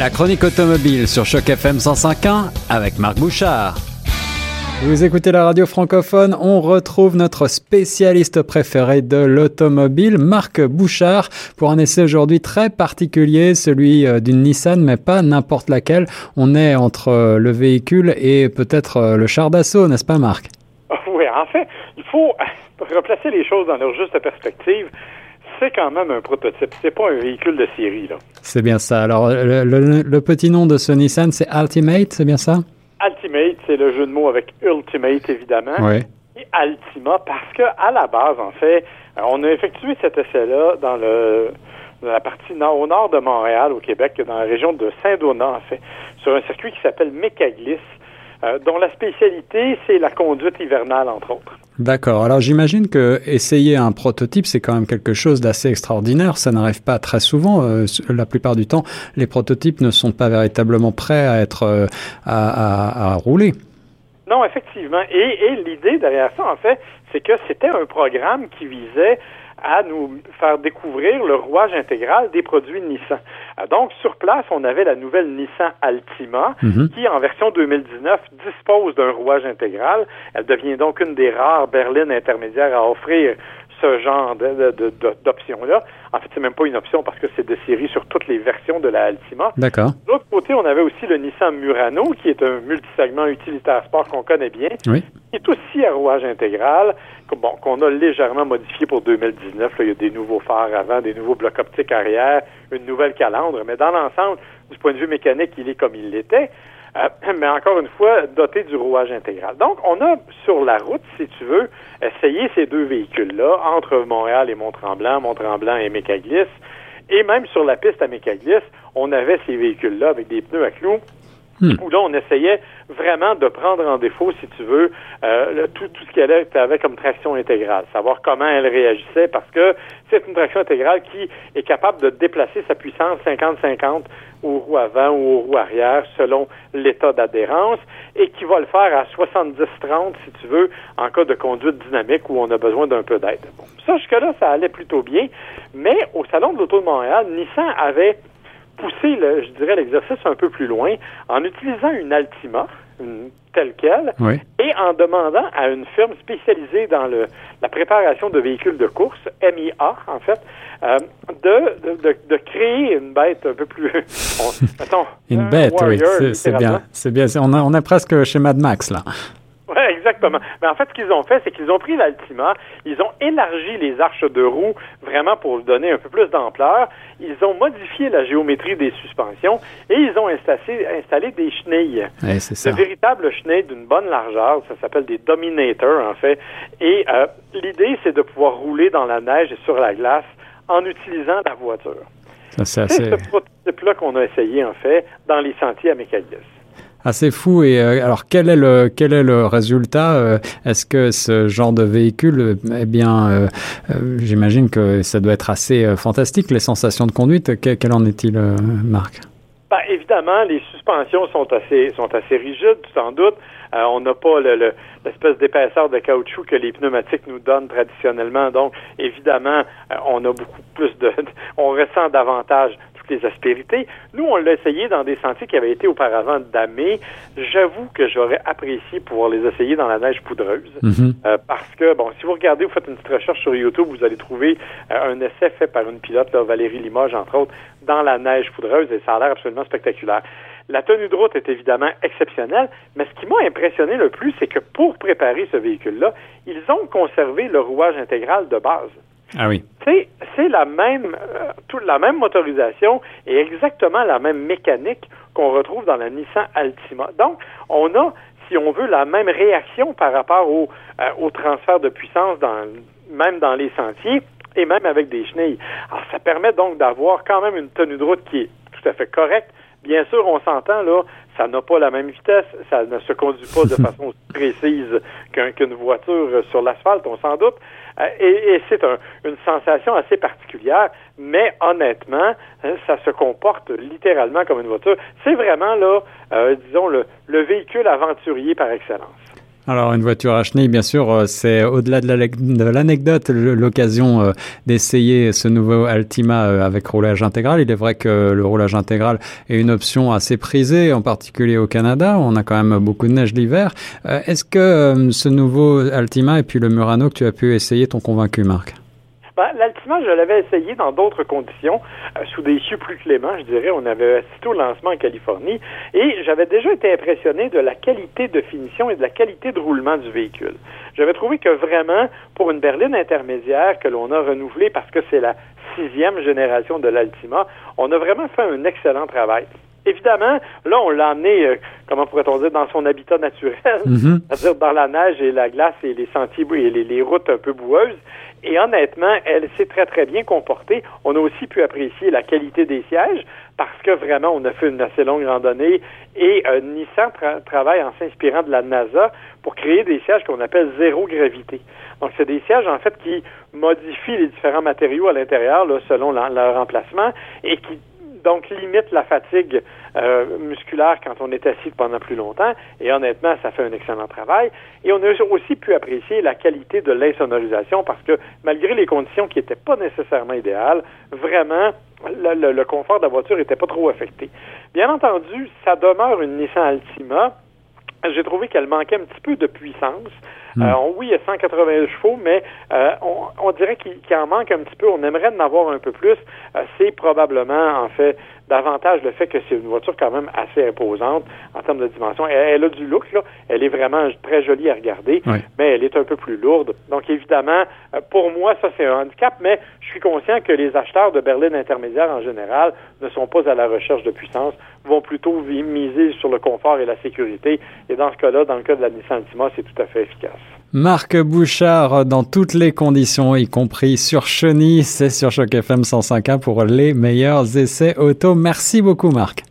La chronique automobile sur Choc FM 105.1 avec Marc Bouchard. Vous écoutez la radio francophone, on retrouve notre spécialiste préféré de l'automobile, Marc Bouchard, pour un essai aujourd'hui très particulier, celui euh, d'une Nissan, mais pas n'importe laquelle. On est entre euh, le véhicule et peut-être euh, le char d'assaut, n'est-ce pas Marc? Oui, en fait, il faut replacer les choses dans leur juste perspective c'est quand même un prototype. C'est pas un véhicule de série, là. C'est bien ça. Alors, le, petit nom de ce Nissan, c'est Ultimate, c'est bien ça? Ultimate, c'est le jeu de mots avec Ultimate, évidemment. Oui. Et Altima, parce que à la base, en fait, euh, on a effectué cet essai-là dans le la partie nord, au nord de Montréal, au Québec, dans la région de Saint-Donat, en fait, sur un circuit qui s'appelle Mécaglis, euh, dont la spécialité, c'est la conduite hivernale, entre autres. D'accord. Alors j'imagine que essayer un prototype, c'est quand même quelque chose d'assez extraordinaire. Ça n'arrive pas très souvent. Euh, la plupart du temps, les prototypes ne sont pas véritablement prêts à être euh, à, rouler. Non, effectivement. Et, et l'idée derrière ça, en fait, c'est que c'était un programme qui visait à nous faire découvrir le rouage intégral des produits Nissan. Euh, donc, sur place, on avait la nouvelle Nissan Altima, mhm. qui, en version 2019, dispose d'un rouage intégral. Elle devient donc une des rares berlines intermédiaires à offrir ce genre d'option-là. En fait, c'est même pas une option parce que c'est de série sur toutes les versions de la Altima. D'accord. De l'autre côté, on avait aussi le Nissan Murano, qui est un multisegment utilitaire sport qu'on connaît bien, oui. qui est aussi à rouage intégral, bon, qu'on a légèrement modifié pour 2019. il y a des nouveaux phares avant, des nouveaux blocs optiques arrière, une nouvelle calandre, mais dans l'ensemble, du point de vue mécanique, il est comme il l'était. Euh, mais encore une fois, doté du rouage intégral. Donc, on a sur la route, si tu veux, essayé ces deux véhicules-là, entre Montréal et Mont-Tremblant, Mont-Tremblant et Mécaglis, et même sur la piste à Mécaglis, on avait ces véhicules-là avec des pneus à clous Hmm. où là, on essayait vraiment de prendre en défaut, si tu veux, euh, tout, tout ce qu'elle avait comme traction intégrale, savoir comment elle réagissait, parce que c'est une traction intégrale qui est capable de déplacer sa puissance 50-50 aux roues avant ou aux roues arrière selon l'état d'adhérence et qui va le faire à 70-30, si tu veux, en cas de conduite dynamique où on a besoin d'un peu d'aide. Bon, ça, jusque-là, ça allait plutôt bien, mais au Salon de l'Auto de Montréal, Nissan avait pousser, le, je dirais, l'exercice un peu plus loin en utilisant une Altima, telle qu'elle, et en demandant à une firme spécialisée dans le, la préparation de véhicules de course, MIA en fait, euh, de, de, de, créer une bête un peu plus... une bête, oui, c'est bien. C'est bien. On, on est presque chez Mad Max, là. Oui, exactement. Mais en fait, ce qu'ils ont fait, c'est qu'ils ont pris l'Altima, ils ont élargi les arches de roue vraiment pour donner un peu plus d'ampleur. Ils ont modifié la géométrie des suspensions et ils ont installé, installé des chenilles. c'est De véritables chenilles d'une bonne largeur. Ça s'appelle des dominators, en fait. Et euh, l'idée, c'est de pouvoir rouler dans la neige et sur la glace en utilisant la voiture. c'est ce prototype-là qu'on a essayé, en fait, dans les sentiers à Mécallis assez fou. Et euh, alors, quel est le quel est le résultat euh, Est-ce que ce genre de véhicule, eh bien, euh, j'imagine que ça doit être assez fantastique les sensations de conduite. quel en est-il, Marc? Ben, évidemment, les suspensions sont assez sont assez rigides, sans doute. on n'a pas le, l'espèce d'épaisseur de caoutchouc que les pneumatiques nous donnent traditionnellement. Donc, évidemment, on a beaucoup plus de, on ressent davantage des aspérités. Nous, on l'a essayé dans des sentiers qui avaient été auparavant damés. J'avoue que j'aurais apprécié pouvoir les essayer dans la neige poudreuse. Mhm. Euh, parce que, bon, si vous regardez, vous faites une petite recherche sur YouTube, vous allez trouver euh, un essai fait par une pilote, Valérie Limoges, entre autres, dans la neige poudreuse, et ça a l'air absolument spectaculaire. La tenue de route est évidemment exceptionnelle, mais ce qui m'a impressionné le plus, c'est que pour préparer ce véhicule-là, ils ont conservé le rouage intégral de base. Ah oui. C'est la même euh, la même motorisation et exactement la même mécanique qu'on retrouve dans la Nissan Altima. Donc, on a, si on veut, la même réaction par rapport au, euh, au transfert de puissance dans même dans les sentiers et même avec des chenilles. Alors, ça permet donc d'avoir quand même une tenue de route qui est tout à fait correcte. Bien sûr, on s'entend là, ça n'a pas la même vitesse, ça ne se conduit pas de façon précise qu'une voiture sur l'asphalte, on s'en doute. Euh, et, c'est une sensation assez particulière, mais honnêtement, hein, ça se comporte littéralement comme une voiture. C'est vraiment là, euh, disons, le, véhicule aventurier par excellence. Alors une voiture à chenilles, bien sûr, euh, c'est au-delà de l'anecdote, l'occasion euh, d'essayer ce nouveau Altima euh, avec roulage intégral. Il est vrai que le roulage intégral est une option assez prisée, en particulier au Canada. On a quand même beaucoup de neige l'hiver. Est-ce que ce nouveau Altima et puis le Murano que tu as pu essayer t'ont convaincu, Marc? Ben, L'Altima, je l'avais essayé dans d'autres conditions, euh, sous des cieux plus cléments, je dirais. On avait assisté au lancement en Californie et j'avais déjà été impressionné de la qualité de finition et de la qualité de roulement du véhicule. J'avais trouvé que vraiment, pour une berline intermédiaire que l'on a renouvelée parce que c'est la sixième génération de l'Altima, on a vraiment fait un excellent travail. Évidemment, là, on l'a amené, euh, comment pourrait-on dire, dans son habitat naturel, mhm. c'est-à-dire dans la neige et la glace et les sentiers et les routes un peu boueuses. Et honnêtement, elle s'est très, très bien comportée. On a aussi pu apprécier la qualité des sièges parce que vraiment, on a fait une assez longue randonnée et euh, Nissan travaille en s'inspirant de la NASA pour créer des sièges qu'on appelle zéro gravité. Donc, c'est des sièges, en fait, qui modifient les différents matériaux à l'intérieur selon leur emplacement et qui donc limite la fatigue euh, musculaire quand on est assis pendant plus longtemps. Et honnêtement, ça fait un excellent travail. Et on a aussi pu apprécier la qualité de l'insonorisation parce que malgré les conditions qui n'étaient pas nécessairement idéales, vraiment, le, le confort de la voiture n'était pas trop affecté. Bien entendu, ça demeure une Nissan Altima j'ai trouvé qu'elle manquait un petit peu de puissance. Hmm. Euh, oui, il y a 180 chevaux, mais euh, on, dirait qu'il en manque un petit peu. On aimerait en avoir un peu plus. Euh, c'est probablement, en fait, davantage le fait que c'est une voiture quand même assez imposante en termes de dimension. Elle, a du look, là. Elle est vraiment très jolie à regarder, mais elle est un peu plus lourde. Donc, évidemment, euh, pour moi, ça, c'est un handicap, mais je suis conscient que les acheteurs de berlines intermédiaires, en général, ne sont pas à la recherche de puissance, vont plutôt miser sur le confort et la sécurité. Et dans ce cas-là, dans le cas de la Nissan Altima, c'est tout à fait efficace. Marc Bouchard, dans toutes les conditions, y compris sur chenille, c'est sur Choc FM 105.1 pour les meilleurs essais auto. Merci beaucoup, Marc.